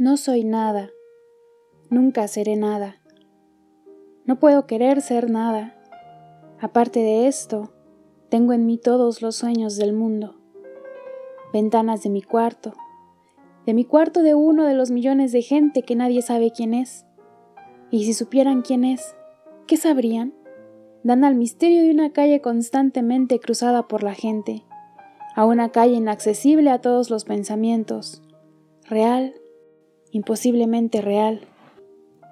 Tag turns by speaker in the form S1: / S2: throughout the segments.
S1: No soy nada, nunca seré nada. No puedo querer ser nada. Aparte de esto, tengo en mí todos los sueños del mundo. Ventanas de mi cuarto, de mi cuarto de uno de los millones de gente que nadie sabe quién es. Y si supieran quién es, ¿qué sabrían? Dan al misterio de una calle constantemente cruzada por la gente, a una calle inaccesible a todos los pensamientos, real, imposiblemente real,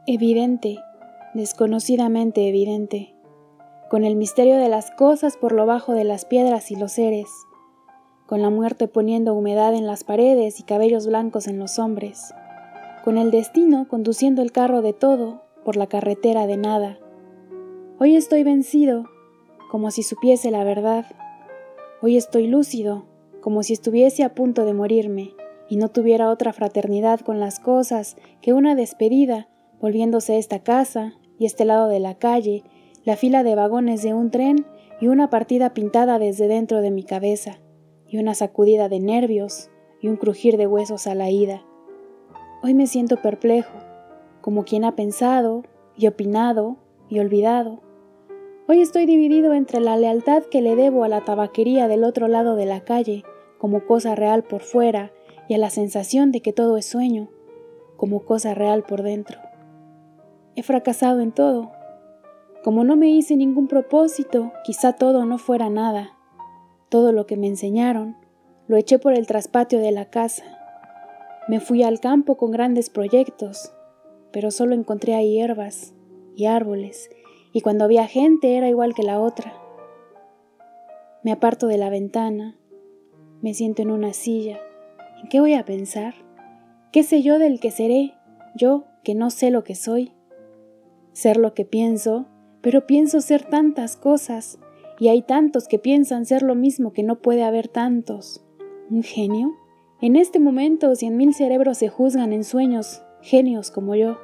S1: evidente, desconocidamente evidente, con el misterio de las cosas por lo bajo de las piedras y los seres, con la muerte poniendo humedad en las paredes y cabellos blancos en los hombres, con el destino conduciendo el carro de todo por la carretera de nada. Hoy estoy vencido, como si supiese la verdad. Hoy estoy lúcido, como si estuviese a punto de morirme y no tuviera otra fraternidad con las cosas que una despedida, volviéndose esta casa y este lado de la calle, la fila de vagones de un tren y una partida pintada desde dentro de mi cabeza, y una sacudida de nervios y un crujir de huesos a la ida. Hoy me siento perplejo, como quien ha pensado y opinado y olvidado. Hoy estoy dividido entre la lealtad que le debo a la tabaquería del otro lado de la calle, como cosa real por fuera, y a la sensación de que todo es sueño, como cosa real por dentro. He fracasado en todo. Como no me hice ningún propósito, quizá todo no fuera nada. Todo lo que me enseñaron, lo eché por el traspatio de la casa. Me fui al campo con grandes proyectos, pero solo encontré ahí hierbas y árboles, y cuando había gente era igual que la otra. Me aparto de la ventana, me siento en una silla, ¿En qué voy a pensar? ¿Qué sé yo del que seré, yo que no sé lo que soy? Ser lo que pienso, pero pienso ser tantas cosas, y hay tantos que piensan ser lo mismo que no puede haber tantos. ¿Un genio? En este momento cien mil cerebros se juzgan en sueños, genios como yo,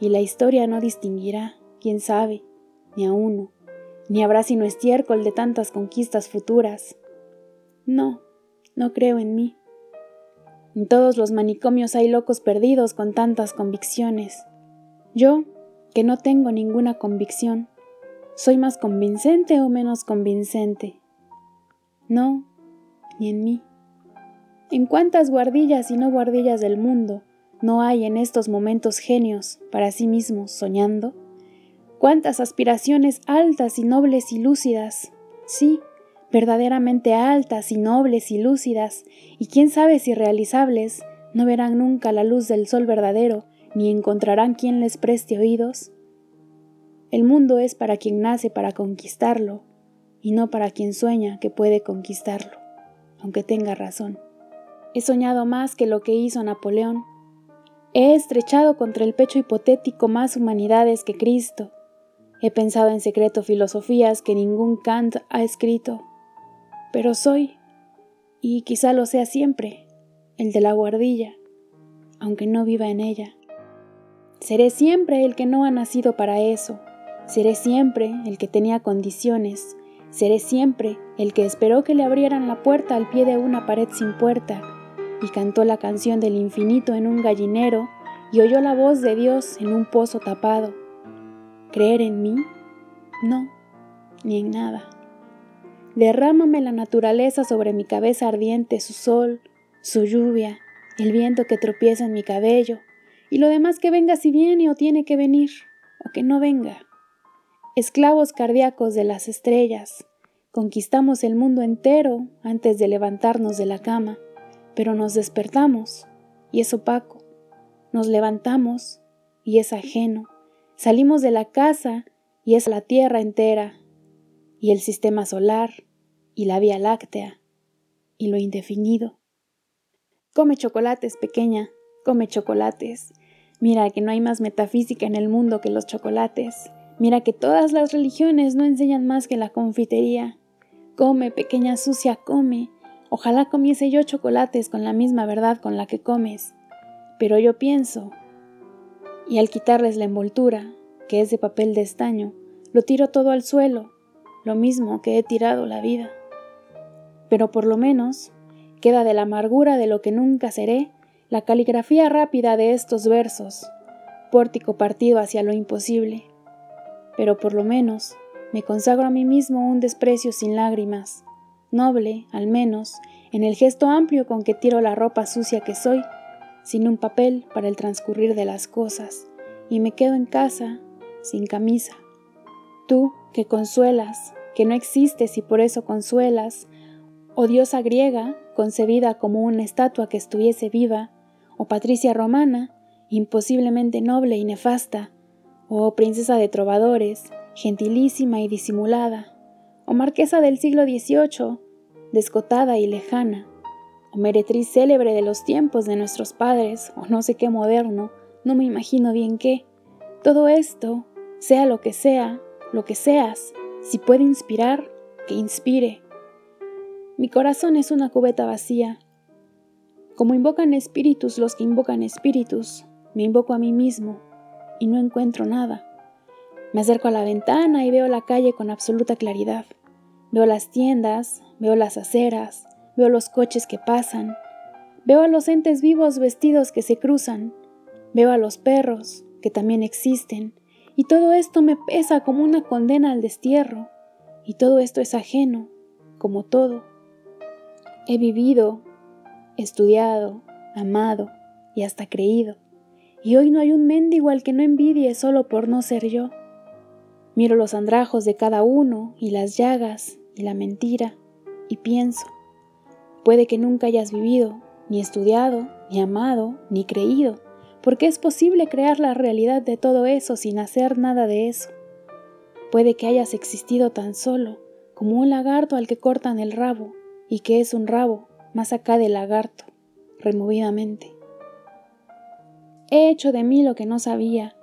S1: y la historia no distinguirá, quién sabe, ni a uno, ni habrá sino estiércol de tantas conquistas futuras. No, no creo en mí. En todos los manicomios hay locos perdidos con tantas convicciones. Yo, que no tengo ninguna convicción, ¿soy más convincente o menos convincente? No, ni en mí. ¿En cuántas guardillas y no guardillas del mundo no hay en estos momentos genios para sí mismos soñando? ¿Cuántas aspiraciones altas y nobles y lúcidas? Sí, verdaderamente altas y nobles y lúcidas, y quién sabe si realizables, no verán nunca la luz del sol verdadero, ni encontrarán quien les preste oídos? El mundo es para quien nace para conquistarlo, y no para quien sueña que puede conquistarlo, aunque tenga razón. He soñado más que lo que hizo Napoleón. He estrechado contra el pecho hipotético más humanidades que Cristo. He pensado en secreto filosofías que ningún Kant ha escrito pero soy, y quizá lo sea siempre, el de la guardilla, aunque no viva en ella. Seré siempre el que no ha nacido para eso, seré siempre el que tenía condiciones, seré siempre el que esperó que le abrieran la puerta al pie de una pared sin puerta, y cantó la canción del infinito en un gallinero, y oyó la voz de Dios en un pozo tapado. ¿Creer en mí? No, ni en nada. Derrámame la naturaleza sobre mi cabeza ardiente, su sol, su lluvia, el viento que tropieza en mi cabello, y lo demás que venga si viene o tiene que venir, o que no venga. Esclavos cardíacos de las estrellas, conquistamos el mundo entero antes de levantarnos de la cama, pero nos despertamos, y es opaco. Nos levantamos, y es ajeno. Salimos de la casa, y es la tierra entera, y el sistema solar, y la Vía Láctea, y lo indefinido. Come chocolates, pequeña, come chocolates. Mira que no hay más metafísica en el mundo que los chocolates. Mira que todas las religiones no enseñan más que la confitería. Come, pequeña sucia, come. Ojalá comiese yo chocolates con la misma verdad con la que comes. Pero yo pienso, y al quitarles la envoltura, que es de papel de estaño, lo tiro todo al suelo lo mismo que he tirado la vida. Pero por lo menos queda de la amargura de lo que nunca seré la caligrafía rápida de estos versos, pórtico partido hacia lo imposible. Pero por lo menos me consagro a mí mismo un desprecio sin lágrimas, noble, al menos, en el gesto amplio con que tiro la ropa sucia que soy, sin un papel para el transcurrir de las cosas, y me quedo en casa, sin camisa. Tú, que consuelas, que no existes y por eso consuelas, o diosa griega, concebida como una estatua que estuviese viva, o patricia romana, imposiblemente noble y nefasta, o princesa de trovadores, gentilísima y disimulada, o marquesa del siglo XVIII, descotada y lejana, o meretriz célebre de los tiempos de nuestros padres, o no sé qué moderno, no me imagino bien qué. Todo esto, sea lo que sea, lo que seas, si puede inspirar, que inspire. Mi corazón es una cubeta vacía. Como invocan espíritus los que invocan espíritus, me invoco a mí mismo y no encuentro nada. Me acerco a la ventana y veo la calle con absoluta claridad. Veo las tiendas, veo las aceras, veo los coches que pasan, veo a los entes vivos vestidos que se cruzan, veo a los perros que también existen, y todo esto me pesa como una condena al destierro, y todo esto es ajeno, como todo. He vivido, estudiado, amado y hasta creído, y hoy no hay un mendigo al que no envidie solo por no ser yo. Miro los andrajos de cada uno y las llagas y la mentira y pienso, puede que nunca hayas vivido, ni estudiado, ni amado, ni creído, porque es posible crear la realidad de todo eso sin hacer nada de eso. Puede que hayas existido tan solo como un lagarto al que cortan el rabo y que es un rabo más acá del lagarto, removidamente. He hecho de mí lo que no sabía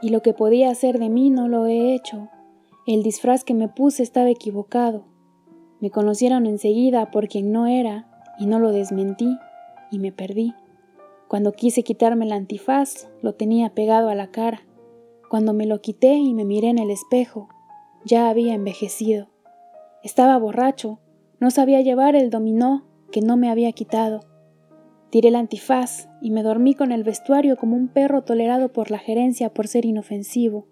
S1: y lo que podía hacer de mí no lo he hecho. El disfraz que me puse estaba equivocado. Me conocieron enseguida por quien no era y no lo desmentí y me perdí. Cuando quise quitarme el antifaz, lo tenía pegado a la cara. Cuando me lo quité y me miré en el espejo, ya había envejecido. Estaba borracho, no sabía llevar el dominó que no me había quitado. Tiré el antifaz y me dormí con el vestuario como un perro tolerado por la gerencia por ser inofensivo.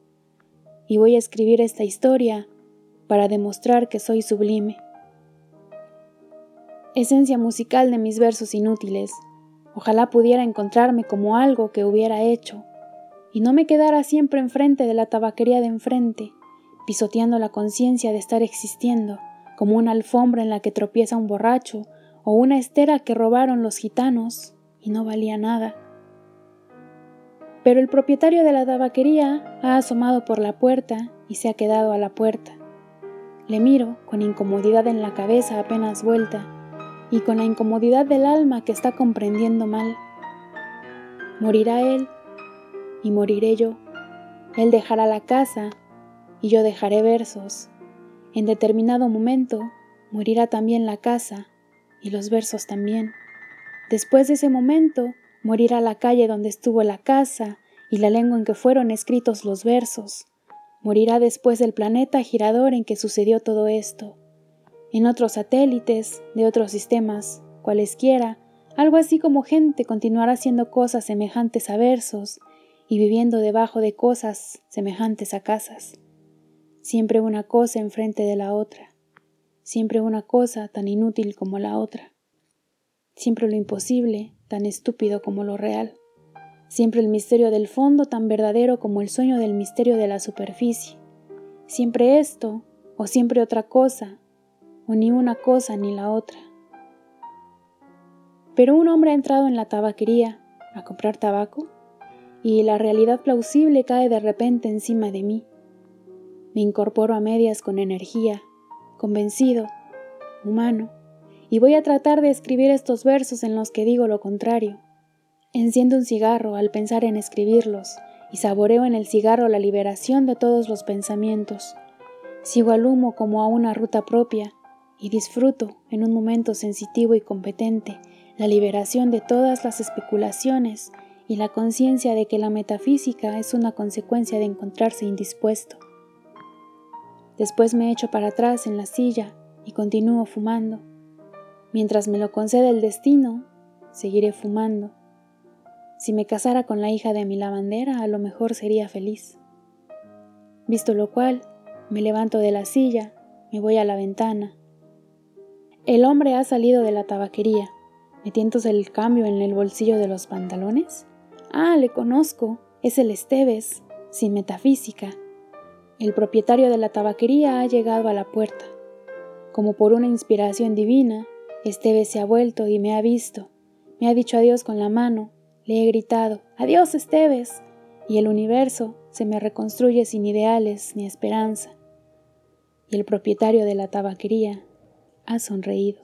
S1: Y voy a escribir esta historia para demostrar que soy sublime. Esencia musical de mis versos inútiles. Ojalá pudiera encontrarme como algo que hubiera hecho y no me quedara siempre enfrente de la tabaquería de enfrente, pisoteando la conciencia de estar existiendo, como una alfombra en la que tropieza un borracho o una estera que robaron los gitanos y no valía nada. Pero el propietario de la tabaquería ha asomado por la puerta y se ha quedado a la puerta. Le miro con incomodidad en la cabeza apenas vuelta y con la incomodidad del alma que está comprendiendo mal. Morirá él y moriré yo. Él dejará la casa y yo dejaré versos. En determinado momento morirá también la casa y los versos también. Después de ese momento, morirá la calle donde estuvo la casa y la lengua en que fueron escritos los versos. Morirá después el planeta girador en que sucedió todo esto. En otros satélites de otros sistemas, cualesquiera, algo así como gente continuará haciendo cosas semejantes a versos y viviendo debajo de cosas semejantes a casas. Siempre una cosa enfrente de la otra. Siempre una cosa tan inútil como la otra, siempre lo imposible tan estúpido como lo real, siempre el misterio del fondo tan verdadero como el sueño del misterio de la superficie, siempre esto o siempre otra cosa, o ni una cosa ni la otra. Pero un hombre ha entrado en la tabaquería a comprar tabaco y la realidad plausible cae de repente encima de mí. Me incorporo a medias con energía convencido, humano, y voy a tratar de escribir estos versos en los que digo lo contrario. Enciendo un cigarro al pensar en escribirlos, y saboreo en el cigarro la liberación de todos los pensamientos. Sigo al humo como a una ruta propia, y disfruto, en un momento sensitivo y competente, la liberación de todas las especulaciones y la conciencia de que la metafísica es una consecuencia de encontrarse indispuesto. Después me echo para atrás en la silla y continúo fumando. Mientras me lo concede el destino, seguiré fumando. Si me casara con la hija de mi lavandera, a lo mejor sería feliz. Visto lo cual, me levanto de la silla, me voy a la ventana. El hombre ha salido de la tabaquería, metiéndose el cambio en el bolsillo de los pantalones. Ah, le conozco, es el Esteves, sin metafísica. El propietario de la tabaquería ha llegado a la puerta. Como por una inspiración divina, Esteves se ha vuelto y me ha visto. Me ha dicho adiós con la mano. Le he gritado, adiós Esteves. Y el universo se me reconstruye sin ideales ni esperanza. Y el propietario de la tabaquería ha sonreído.